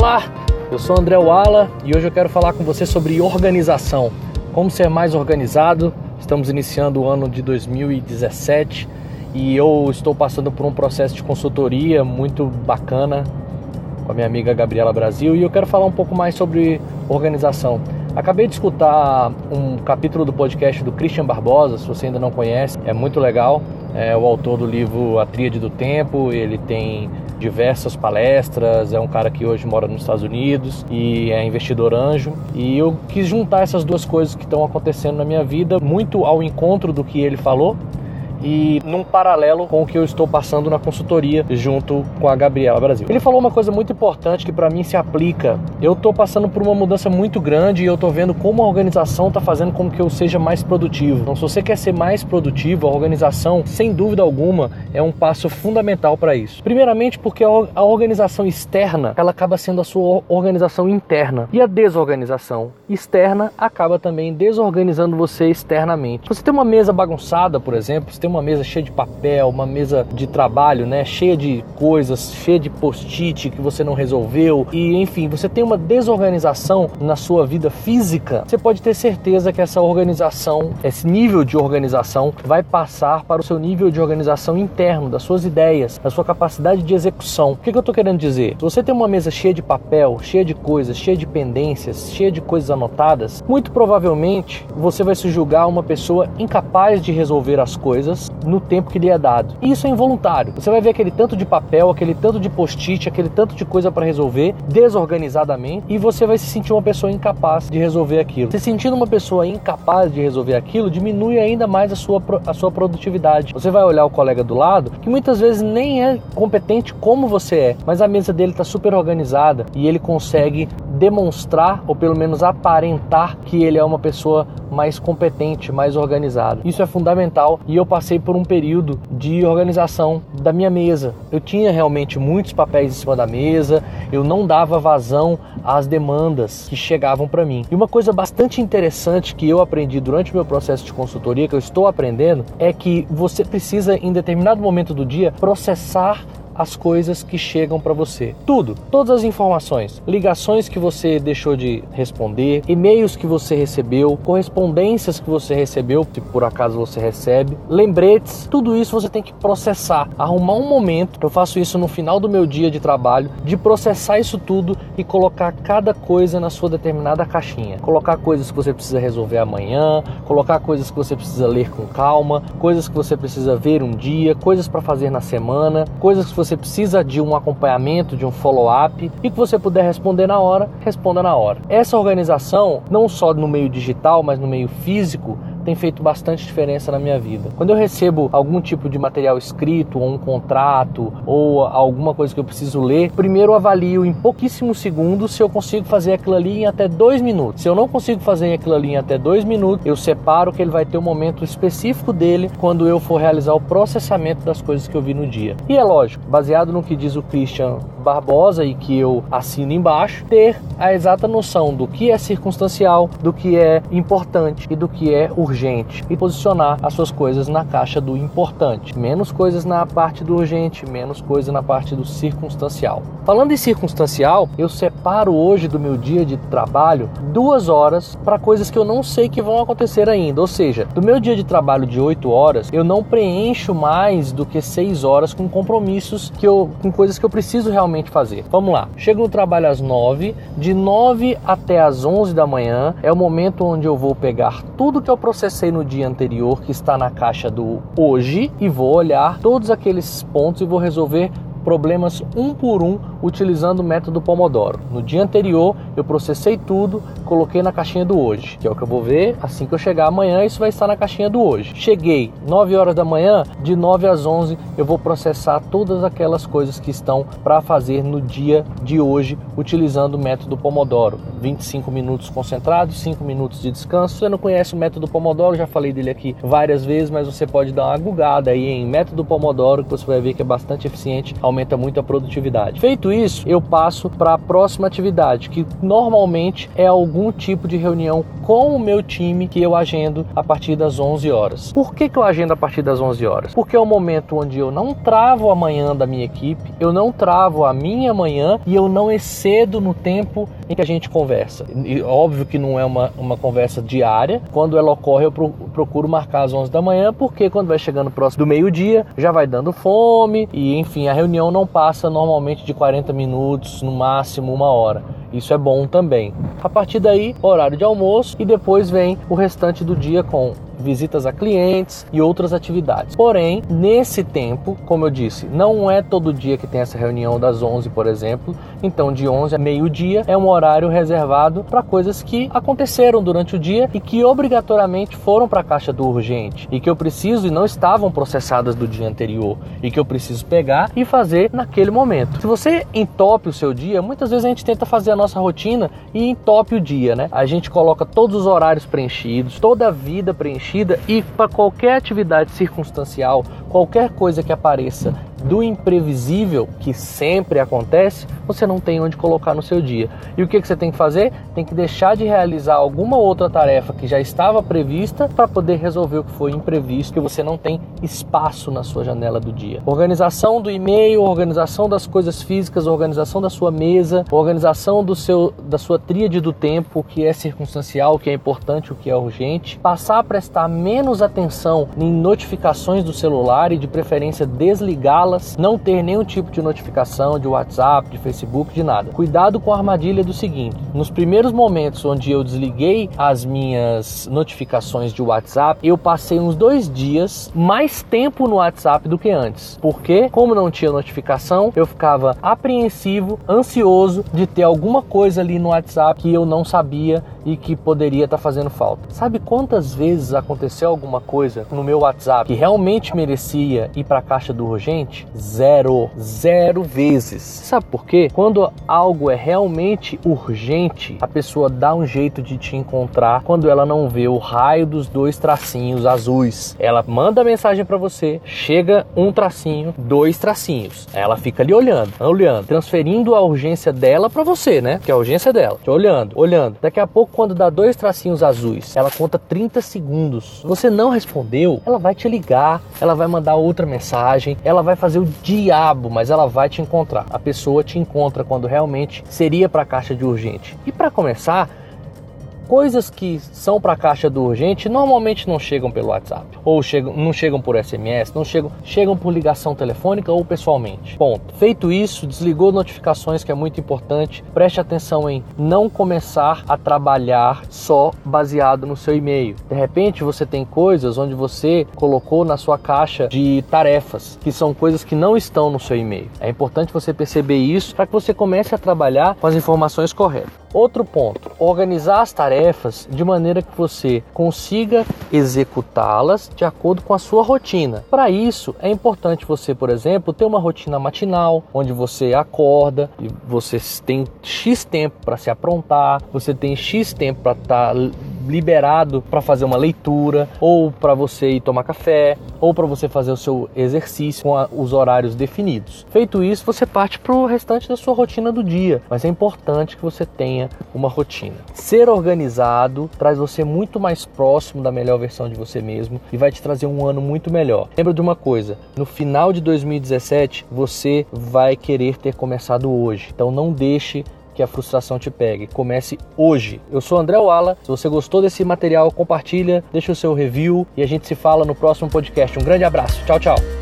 Olá, eu sou André Wala e hoje eu quero falar com você sobre organização. Como ser mais organizado. Estamos iniciando o ano de 2017 e eu estou passando por um processo de consultoria muito bacana com a minha amiga Gabriela Brasil e eu quero falar um pouco mais sobre organização. Acabei de escutar um capítulo do podcast do Christian Barbosa, se você ainda não conhece, é muito legal. É o autor do livro A Tríade do Tempo, ele tem diversas palestras, é um cara que hoje mora nos Estados Unidos e é investidor anjo. E eu quis juntar essas duas coisas que estão acontecendo na minha vida, muito ao encontro do que ele falou e num paralelo com o que eu estou passando na consultoria junto com a Gabriela Brasil. Ele falou uma coisa muito importante que para mim se aplica. Eu estou passando por uma mudança muito grande e eu estou vendo como a organização está fazendo com que eu seja mais produtivo. Então, se você quer ser mais produtivo, a organização, sem dúvida alguma, é um passo fundamental para isso. Primeiramente, porque a organização externa ela acaba sendo a sua organização interna e a desorganização externa acaba também desorganizando você externamente. Você tem uma mesa bagunçada, por exemplo, você tem uma mesa cheia de papel, uma mesa de trabalho, né, cheia de coisas, cheia de post-it que você não resolveu e enfim, você tem uma desorganização na sua vida física, você pode ter certeza que essa organização, esse nível de organização vai passar para o seu nível de organização interno, das suas ideias, da sua capacidade de execução. O que, que eu estou querendo dizer? Se você tem uma mesa cheia de papel, cheia de coisas, cheia de pendências, cheia de coisas anotadas, muito provavelmente você vai se julgar uma pessoa incapaz de resolver as coisas no tempo que lhe é dado. E isso é involuntário. Você vai ver aquele tanto de papel, aquele tanto de post-it, aquele tanto de coisa para resolver desorganizadamente e você vai se sentir uma pessoa incapaz de resolver aquilo. Se sentindo uma pessoa incapaz de resolver aquilo, diminui ainda mais a sua, a sua produtividade. Você vai olhar o colega do lado, que muitas vezes nem é competente como você é, mas a mesa dele está super organizada e ele consegue demonstrar ou pelo menos aparentar que ele é uma pessoa mais competente, mais organizada. Isso é fundamental e eu passei por um período de organização da minha mesa. Eu tinha realmente muitos papéis em cima da mesa, eu não dava vazão às demandas que chegavam para mim. E uma coisa bastante interessante que eu aprendi durante o meu processo de consultoria, que eu estou aprendendo, é que você precisa em determinado momento do dia processar as coisas que chegam para você. Tudo, todas as informações, ligações que você deixou de responder, e-mails que você recebeu, correspondências que você recebeu, se por acaso você recebe, lembretes, tudo isso você tem que processar, arrumar um momento. Eu faço isso no final do meu dia de trabalho, de processar isso tudo e colocar cada coisa na sua determinada caixinha. Colocar coisas que você precisa resolver amanhã, colocar coisas que você precisa ler com calma, coisas que você precisa ver um dia, coisas para fazer na semana, coisas que você você precisa de um acompanhamento, de um follow-up e que você puder responder na hora, responda na hora. Essa organização, não só no meio digital, mas no meio físico, tem feito bastante diferença na minha vida. Quando eu recebo algum tipo de material escrito, ou um contrato, ou alguma coisa que eu preciso ler, primeiro avalio em pouquíssimos segundos se eu consigo fazer aquilo ali em até dois minutos. Se eu não consigo fazer aquilo ali em até dois minutos, eu separo que ele vai ter um momento específico dele quando eu for realizar o processamento das coisas que eu vi no dia. E é lógico, baseado no que diz o Christian Barbosa e que eu assino embaixo, ter a exata noção do que é circunstancial, do que é importante e do que é urgente e posicionar as suas coisas na caixa do importante. Menos coisas na parte do urgente, menos coisa na parte do circunstancial. Falando em circunstancial, eu separo hoje do meu dia de trabalho duas horas para coisas que eu não sei que vão acontecer ainda. Ou seja, do meu dia de trabalho de 8 horas, eu não preencho mais do que 6 horas com compromissos que eu, com coisas que eu preciso realmente fazer. Vamos lá. Chego no trabalho às 9, de 9 até às 11 da manhã é o momento onde eu vou pegar tudo que eu processei no dia anterior que está na caixa do hoje e vou olhar todos aqueles pontos e vou resolver problemas um por um utilizando o método Pomodoro. No dia anterior eu processei tudo, coloquei na caixinha do hoje, que é o que eu vou ver assim que eu chegar amanhã, isso vai estar na caixinha do hoje. Cheguei 9 horas da manhã, de 9 às 11 eu vou processar todas aquelas coisas que estão para fazer no dia de hoje utilizando o método Pomodoro. 25 minutos concentrados, 5 minutos de descanso. Se você não conhece o método Pomodoro, já falei dele aqui várias vezes, mas você pode dar uma gugada aí em método Pomodoro que você vai ver que é bastante eficiente, aumenta muito a produtividade. Feito Feito isso, eu passo para a próxima atividade, que normalmente é algum tipo de reunião com o meu time que eu agendo a partir das 11 horas. Por que, que eu agendo a partir das 11 horas? Porque é o momento onde eu não travo a manhã da minha equipe, eu não travo a minha manhã e eu não excedo no tempo em que a gente conversa. E, óbvio que não é uma, uma conversa diária. Quando ela ocorre, eu procuro marcar às 11 da manhã, porque quando vai chegando próximo do meio-dia, já vai dando fome e, enfim, a reunião não passa normalmente de 40 minutos, no máximo uma hora. Isso é bom também. A partir daí, horário de almoço e depois vem o restante do dia com visitas a clientes e outras atividades. Porém, nesse tempo, como eu disse, não é todo dia que tem essa reunião das 11, por exemplo. Então, de 11 a meio-dia é um horário reservado para coisas que aconteceram durante o dia e que obrigatoriamente foram para a caixa do urgente e que eu preciso e não estavam processadas do dia anterior e que eu preciso pegar e fazer naquele momento. Se você entope o seu dia, muitas vezes a gente tenta fazer a nossa rotina e entope o dia, né? A gente coloca todos os horários preenchidos, toda a vida preenchida e para qualquer atividade circunstancial, qualquer coisa que apareça do imprevisível, que sempre acontece, você não tem onde colocar no seu dia. E o que, que você tem que fazer? Tem que deixar de realizar alguma outra tarefa que já estava prevista para poder resolver o que foi imprevisto, que você não tem espaço na sua janela do dia. Organização do e-mail, organização das coisas físicas, organização da sua mesa, organização do seu, da sua tríade do tempo, o que é circunstancial, o que é importante, o que é urgente. Passar a prestar menos atenção em notificações do celular e de preferência não ter nenhum tipo de notificação de WhatsApp, de Facebook, de nada. Cuidado com a armadilha do seguinte: nos primeiros momentos onde eu desliguei as minhas notificações de WhatsApp, eu passei uns dois dias mais tempo no WhatsApp do que antes. Porque, como não tinha notificação, eu ficava apreensivo, ansioso de ter alguma coisa ali no WhatsApp que eu não sabia e que poderia estar tá fazendo falta. Sabe quantas vezes aconteceu alguma coisa no meu WhatsApp que realmente merecia ir para a caixa do urgente? Zero, zero vezes. Sabe por quê? Quando algo é realmente urgente, a pessoa dá um jeito de te encontrar quando ela não vê o raio dos dois tracinhos azuis. Ela manda mensagem para você, chega um tracinho, dois tracinhos. Ela fica ali olhando, olhando, transferindo a urgência dela para você, né? Que é a urgência dela. Olhando, olhando. Daqui a pouco quando dá dois tracinhos azuis, ela conta 30 segundos. Você não respondeu, ela vai te ligar, ela vai mandar outra mensagem, ela vai fazer o diabo, mas ela vai te encontrar. A pessoa te encontra quando realmente seria para a caixa de urgente. E para começar, coisas que são para a caixa do urgente normalmente não chegam pelo WhatsApp, ou chegam, não chegam por SMS, não chegam, chegam por ligação telefônica ou pessoalmente. Ponto. Feito isso, desligou notificações, que é muito importante. Preste atenção em não começar a trabalhar só baseado no seu e-mail. De repente, você tem coisas onde você colocou na sua caixa de tarefas, que são coisas que não estão no seu e-mail. É importante você perceber isso para que você comece a trabalhar com as informações corretas. Outro ponto: organizar as tarefas de maneira que você consiga executá-las de acordo com a sua rotina. Para isso, é importante você, por exemplo, ter uma rotina matinal, onde você acorda e você tem X tempo para se aprontar, você tem X tempo para estar tá liberado para fazer uma leitura, ou para você ir tomar café, ou para você fazer o seu exercício com a, os horários definidos. Feito isso, você parte para o restante da sua rotina do dia, mas é importante que você tenha uma rotina. Ser organizado traz você muito mais próximo da melhor versão de você mesmo e vai te trazer um ano muito melhor. Lembra de uma coisa: no final de 2017 você vai querer ter começado hoje, então não deixe que a frustração te pegue. Comece hoje. Eu sou André Wala. Se você gostou desse material, compartilha, deixa o seu review e a gente se fala no próximo podcast. Um grande abraço. Tchau, tchau.